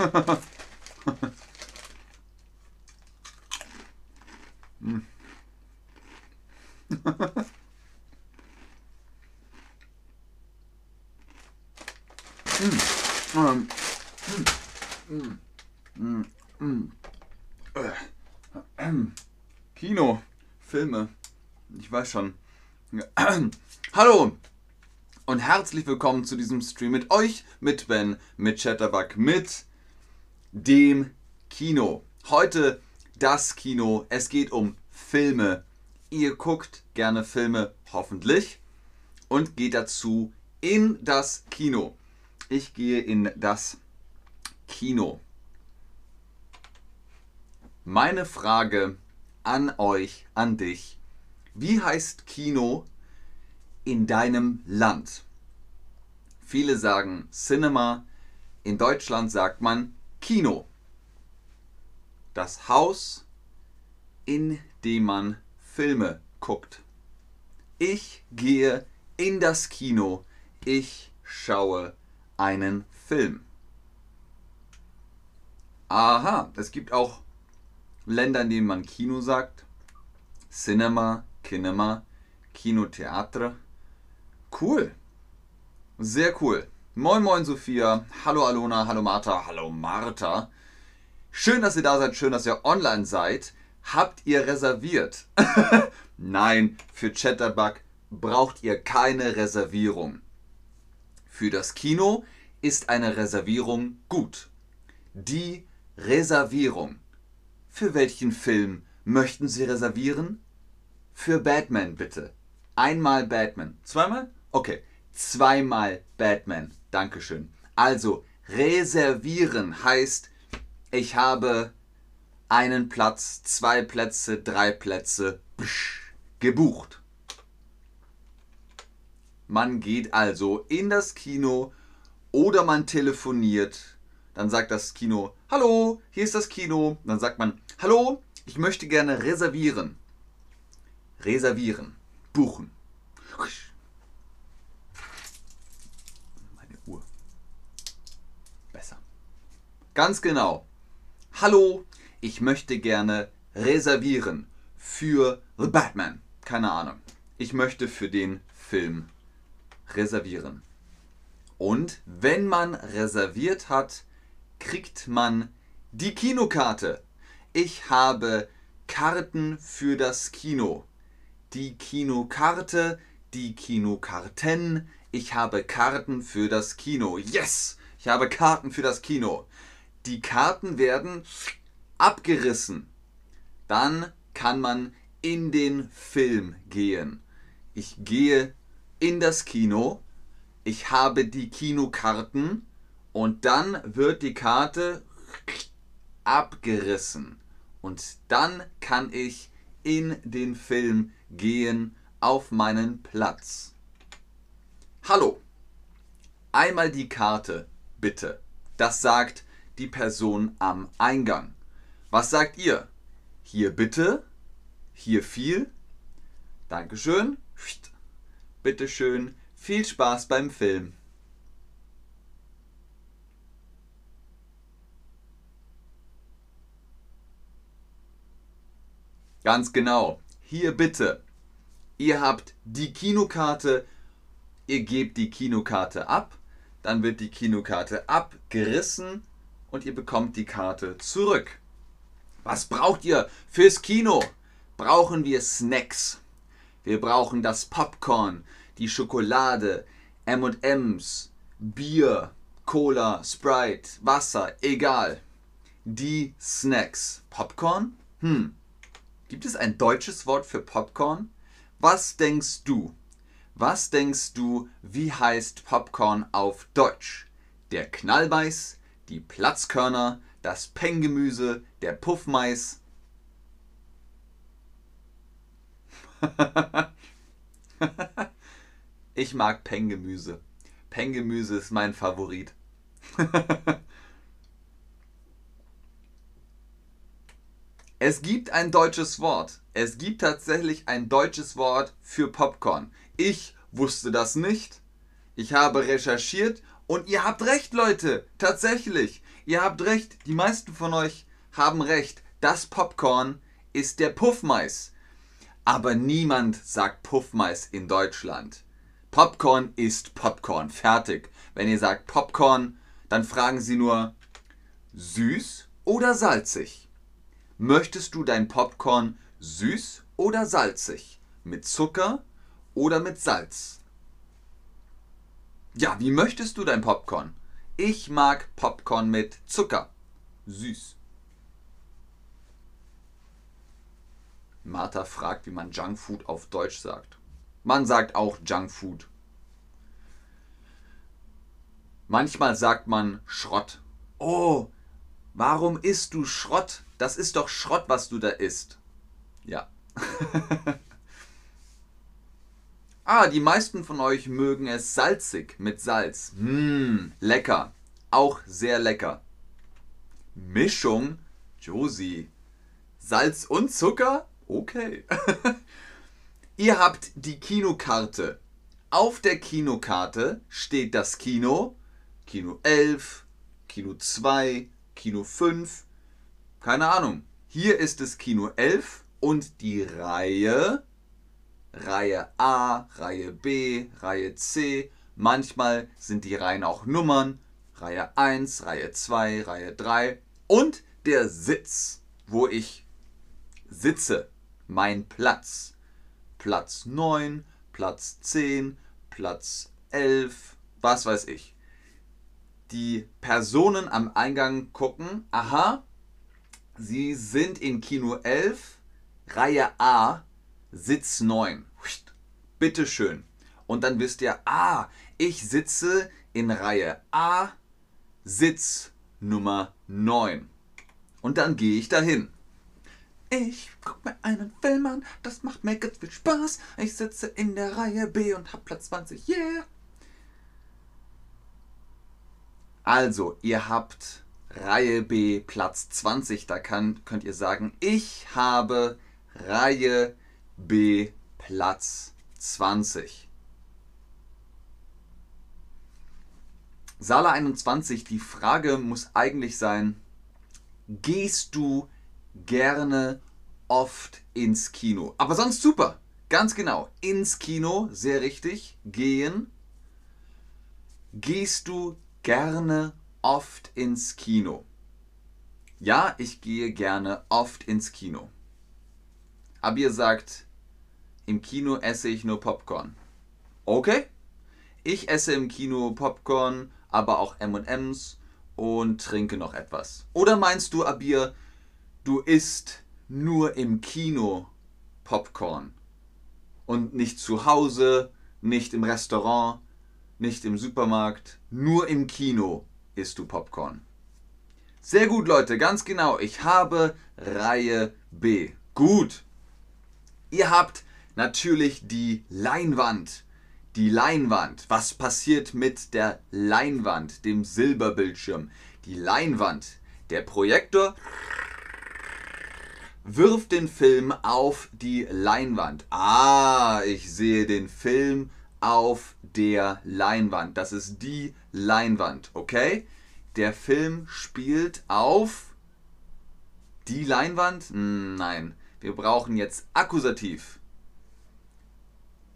Mm. Kino, Filme, ich weiß schon. Hallo und herzlich willkommen zu diesem Stream mit euch, mit Ben, mit Chatterbug, mit dem Kino. Heute das Kino. Es geht um Filme. Ihr guckt gerne Filme, hoffentlich, und geht dazu in das Kino. Ich gehe in das Kino. Meine Frage an euch, an dich. Wie heißt Kino in deinem Land? Viele sagen Cinema. In Deutschland sagt man Kino. Das Haus, in dem man Filme guckt. Ich gehe in das Kino. Ich schaue einen Film. Aha, es gibt auch Länder, in denen man Kino sagt. Cinema, Kinema, Kinotheater. Cool. Sehr cool. Moin moin Sophia. Hallo Alona, hallo Martha, hallo Martha. Schön, dass ihr da seid, schön, dass ihr online seid. Habt ihr reserviert? Nein, für Chatterbug braucht ihr keine Reservierung. Für das Kino ist eine Reservierung gut. Die Reservierung. Für welchen Film möchten Sie reservieren? Für Batman bitte. Einmal Batman. Zweimal? Okay. Zweimal Batman. Dankeschön. Also, reservieren heißt, ich habe einen Platz, zwei Plätze, drei Plätze psch, gebucht. Man geht also in das Kino oder man telefoniert. Dann sagt das Kino, hallo, hier ist das Kino. Dann sagt man, hallo, ich möchte gerne reservieren. Reservieren, buchen. Meine Ganz genau. Hallo, ich möchte gerne reservieren für The Batman. Keine Ahnung. Ich möchte für den Film reservieren. Und wenn man reserviert hat, kriegt man die Kinokarte. Ich habe Karten für das Kino. Die Kinokarte, die Kinokarten. Ich habe Karten für das Kino. Yes! Ich habe Karten für das Kino. Die Karten werden abgerissen. Dann kann man in den Film gehen. Ich gehe in das Kino, ich habe die Kinokarten und dann wird die Karte abgerissen. Und dann kann ich in den Film gehen auf meinen Platz. Hallo, einmal die Karte, bitte. Das sagt die Person am Eingang. Was sagt ihr? Hier bitte, hier viel. Dankeschön. Bitteschön, viel Spaß beim Film. Ganz genau. Hier bitte. Ihr habt die Kinokarte, ihr gebt die Kinokarte ab, dann wird die Kinokarte abgerissen und ihr bekommt die Karte zurück. Was braucht ihr fürs Kino? Brauchen wir Snacks? Wir brauchen das Popcorn, die Schokolade, MMs, Bier, Cola, Sprite, Wasser, egal. Die Snacks. Popcorn? Hm. Gibt es ein deutsches Wort für Popcorn? Was denkst du? Was denkst du, wie heißt Popcorn auf Deutsch? Der Knallbeiß, die Platzkörner, das Penggemüse, der Puffmais. ich mag Penggemüse. Penggemüse ist mein Favorit. es gibt ein deutsches Wort. Es gibt tatsächlich ein deutsches Wort für Popcorn. Ich wusste das nicht. Ich habe recherchiert Und ihr habt recht, Leute. Tatsächlich. Ihr habt recht. Die meisten von euch haben recht. Das Popcorn ist der Puffmais. Aber niemand sagt Puffmais in Deutschland. Popcorn ist Popcorn. Fertig. Wenn ihr sagt Popcorn, dann fragen sie nur süß oder salzig. Möchtest du dein Popcorn süß oder salzig? Mit Zucker oder mit Salz? Ja, wie möchtest du dein Popcorn? Ich mag Popcorn mit Zucker. Süß. Martha fragt, wie man Junkfood auf Deutsch sagt. Man sagt auch Junkfood. Manchmal sagt man Schrott. Oh, warum isst du Schrott? Das ist doch Schrott, was du da isst. Ja. ah, die meisten von euch mögen es salzig mit Salz. Mmm, lecker. Auch sehr lecker. Mischung? Josie. Salz und Zucker? Okay. Ihr habt die Kinokarte. Auf der Kinokarte steht das Kino, Kino 11, Kino 2, Kino 5, keine Ahnung. Hier ist es Kino 11 und die Reihe, Reihe A, Reihe B, Reihe C. Manchmal sind die Reihen auch Nummern. Reihe 1, Reihe 2, Reihe 3 und der Sitz, wo ich sitze mein Platz. Platz 9, Platz 10, Platz 11, was weiß ich. Die Personen am Eingang gucken, aha, sie sind in Kino 11, Reihe A, Sitz 9. Bitteschön. Und dann wisst ihr, ah, ich sitze in Reihe A, Sitz Nummer 9. Und dann gehe ich dahin. Ich guck mir einen Film an, das macht mir ganz viel Spaß. Ich sitze in der Reihe B und hab Platz 20, yeah. Also, ihr habt Reihe B Platz 20, da kann, könnt ihr sagen, ich habe Reihe B Platz 20. Sala 21, die Frage muss eigentlich sein, gehst du gerne oft ins Kino. Aber sonst super. Ganz genau. Ins Kino, sehr richtig. Gehen. Gehst du gerne oft ins Kino? Ja, ich gehe gerne oft ins Kino. Aber ihr sagt, im Kino esse ich nur Popcorn. Okay. Ich esse im Kino Popcorn, aber auch MMs und trinke noch etwas. Oder meinst du, Abir, du isst nur im Kino Popcorn und nicht zu Hause, nicht im Restaurant, nicht im Supermarkt, nur im Kino isst du Popcorn. Sehr gut, Leute, ganz genau. Ich habe Reihe B. Gut. Ihr habt natürlich die Leinwand. Die Leinwand. Was passiert mit der Leinwand, dem Silberbildschirm? Die Leinwand. Der Projektor Wirf den Film auf die Leinwand. Ah, ich sehe den Film auf der Leinwand. Das ist die Leinwand, okay? Der Film spielt auf die Leinwand? Nein, wir brauchen jetzt Akkusativ.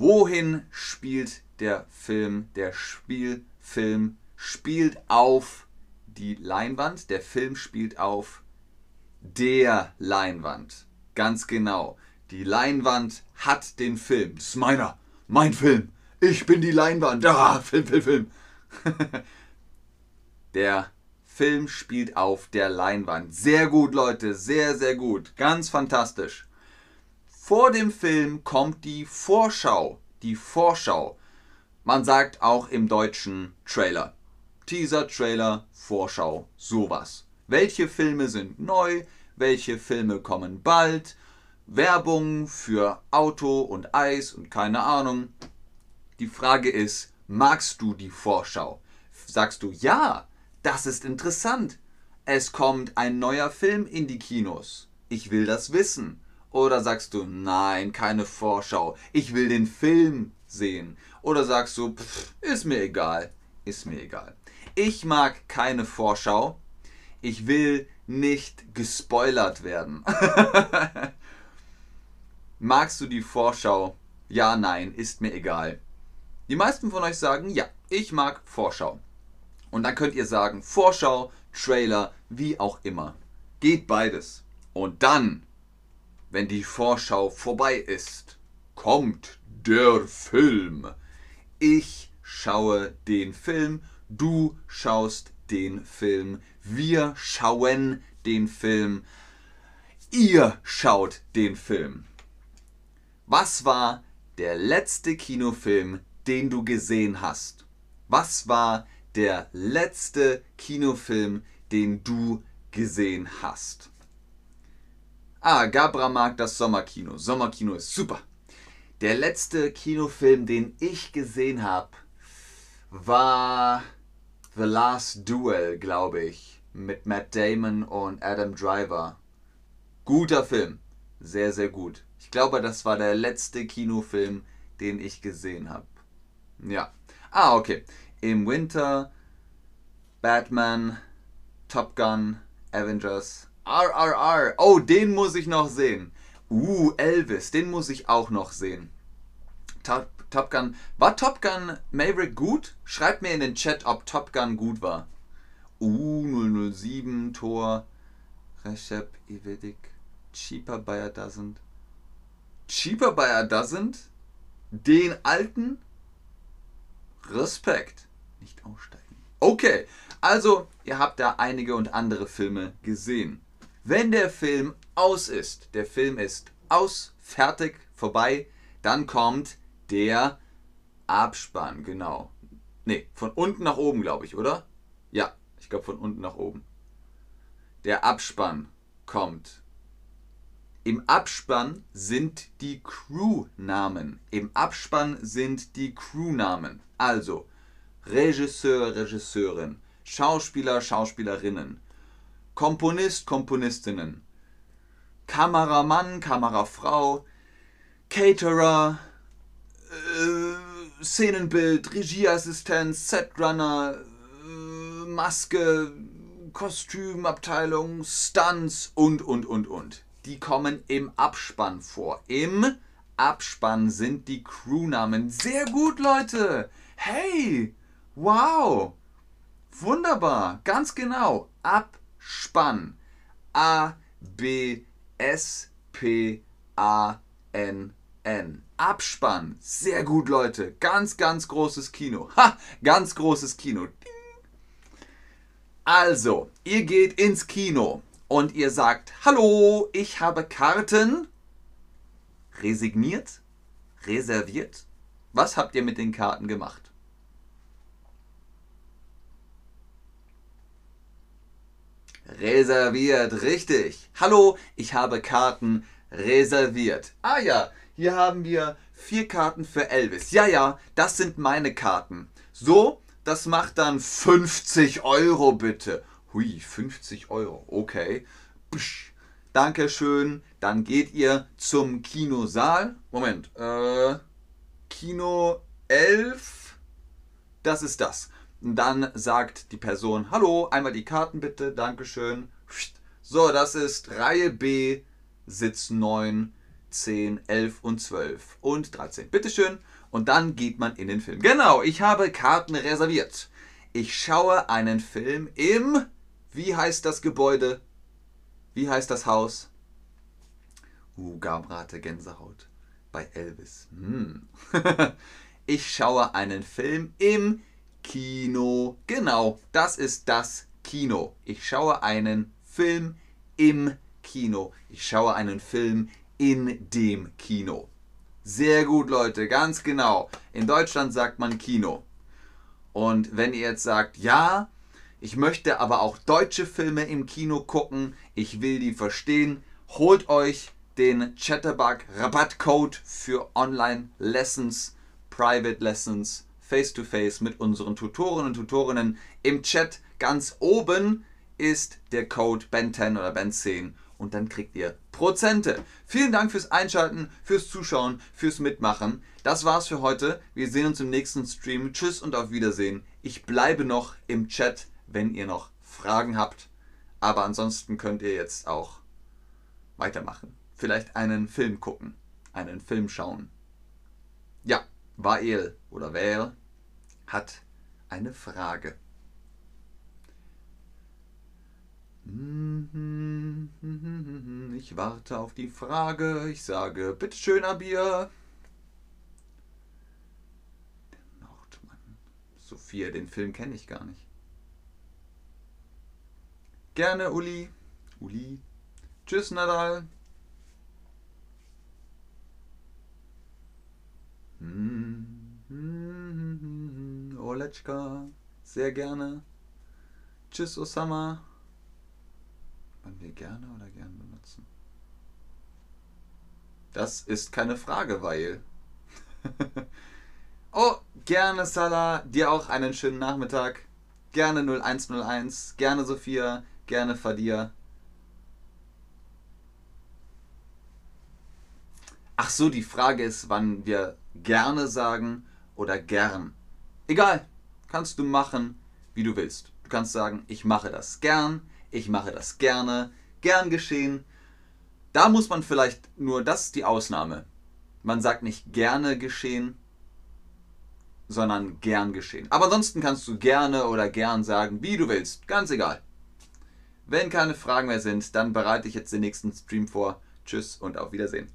Wohin spielt der Film? Der Spielfilm spielt auf die Leinwand. Der Film spielt auf der Leinwand. Ganz genau. Die Leinwand hat den Film. Das ist meiner. Mein Film. Ich bin die Leinwand. Ah, Film, Film, Film. der Film spielt auf der Leinwand. Sehr gut, Leute. Sehr, sehr gut. Ganz fantastisch. Vor dem Film kommt die Vorschau. Die Vorschau. Man sagt auch im Deutschen Trailer. Teaser, Trailer, Vorschau, sowas. Welche Filme sind neu? Welche Filme kommen bald? Werbung für Auto und Eis und keine Ahnung. Die Frage ist, magst du die Vorschau? Sagst du, ja, das ist interessant. Es kommt ein neuer Film in die Kinos. Ich will das wissen. Oder sagst du, nein, keine Vorschau. Ich will den Film sehen. Oder sagst du, pff, ist mir egal. ist mir egal. Ich mag keine Vorschau. Ich will nicht gespoilert werden. Magst du die Vorschau? Ja, nein, ist mir egal. Die meisten von euch sagen, ja, ich mag Vorschau. Und dann könnt ihr sagen, Vorschau, Trailer, wie auch immer. Geht beides. Und dann, wenn die Vorschau vorbei ist, kommt der Film. Ich schaue den Film, du schaust den Film, wir schauen den Film, ihr schaut den Film. Was war der letzte Kinofilm, den du gesehen hast? Was war der letzte Kinofilm, den du gesehen hast? Ah, Gabra mag das Sommerkino. Sommerkino ist super. Der letzte Kinofilm, den ich gesehen habe, war The Last Duel, glaube ich, mit Matt Damon und Adam Driver. Guter Film. Sehr, sehr gut. Ich glaube, das war der letzte Kinofilm, den ich gesehen habe. Ja. Ah, okay. Im Winter Batman, Top Gun, Avengers, RRR. Oh, den muss ich noch sehen. Uh, Elvis, den muss ich auch noch sehen. Top, Top Gun. War Top Gun Maverick gut? Schreibt mir in den Chat, ob Top Gun gut war. Uh, 007, Tor, Recep Ivedik, Cheaper by a Dozen. Cheaper by a Dozen? Den alten? Respekt. Nicht aussteigen. Okay, also ihr habt da einige und andere Filme gesehen. Wenn der Film aus ist, der Film ist aus, fertig, vorbei, dann kommt der Abspann, genau. Ne, von unten nach oben, glaube ich, oder? Ja, ich glaube von unten nach oben. Der Abspann kommt. Im Abspann sind die Crewnamen. Im Abspann sind die Crewnamen. Also Regisseur, Regisseurin, Schauspieler, Schauspielerinnen, Komponist, Komponistinnen, Kameramann, Kamerafrau, Caterer, äh, Szenenbild, Regieassistenz, Setrunner, äh, Maske, Kostümabteilung, Stunts und, und, und, und die kommen im Abspann vor. Im Abspann sind die Crewnamen. Sehr gut, Leute. Hey, wow. Wunderbar, ganz genau. Abspann. A, B, S, P, A, N, N. Abspann. Sehr gut, Leute. Ganz, ganz großes Kino. Ha, ganz großes Kino. Also, ihr geht ins Kino und ihr sagt, hallo, ich habe Karten resigniert, reserviert. Was habt ihr mit den Karten gemacht? Reserviert, richtig. Hallo, ich habe Karten reserviert. Ah ja, hier haben wir vier Karten für Elvis. Ja, ja, das sind meine Karten. So, das macht dann 50 Euro bitte. Hui, 50 Euro. Okay. Psch. Dankeschön. Dann geht ihr zum Kinosaal. Moment. Äh, Kino 11. Das ist das. Dann sagt die Person, hallo, einmal die Karten bitte, Dankeschön. So, das ist Reihe B, Sitz 9, 10, 11 und 12 und 13. Bitteschön. Und dann geht man in den Film. Genau, ich habe Karten reserviert. Ich schaue einen Film im wie heißt das Gebäude? Wie heißt das Haus? Uh, Gabrate Gänsehaut. Bei Elvis. Hm. ich schaue einen Film im Kino. Genau, das ist das Kino. Ich schaue einen Film im Kino. Ich schaue einen Film in dem Kino. Sehr gut, Leute, ganz genau. In Deutschland sagt man Kino. Und wenn ihr jetzt sagt, ja, ich möchte aber auch deutsche Filme im Kino gucken. Ich will die verstehen. Holt euch den Chatterbug Rabattcode für Online Lessons, Private Lessons, Face to Face mit unseren Tutoren und Tutorinnen. Im Chat ganz oben ist der Code Ben10 oder Ben10 und dann kriegt ihr Prozente. Vielen Dank fürs Einschalten, fürs Zuschauen, fürs Mitmachen. Das war's für heute. Wir sehen uns im nächsten Stream. Tschüss und auf Wiedersehen. Ich bleibe noch im Chat, wenn ihr noch Fragen habt. Aber ansonsten könnt ihr jetzt auch weitermachen. Vielleicht einen Film gucken, einen Film schauen. Ja, Wael oder Wael hat eine Frage. Ich warte auf die Frage. Ich sage, bitteschön, Abir. Der Nordmann. Sophia, den Film kenne ich gar nicht. Gerne, Uli. Uli. Tschüss, Nadal. Oletschka. Sehr gerne. Tschüss, Osama. Man wir gerne oder gern benutzen? Das ist keine Frage, weil. oh, gerne Salah. Dir auch einen schönen Nachmittag. Gerne 0101. Gerne Sophia. Gerne Fadir. Ach so, die Frage ist, wann wir gerne sagen oder gern. Egal, kannst du machen, wie du willst. Du kannst sagen, ich mache das gern, ich mache das gerne, gern geschehen. Da muss man vielleicht nur, das ist die Ausnahme. Man sagt nicht gerne geschehen, sondern gern geschehen. Aber ansonsten kannst du gerne oder gern sagen, wie du willst. Ganz egal. Wenn keine Fragen mehr sind, dann bereite ich jetzt den nächsten Stream vor. Tschüss und auf Wiedersehen.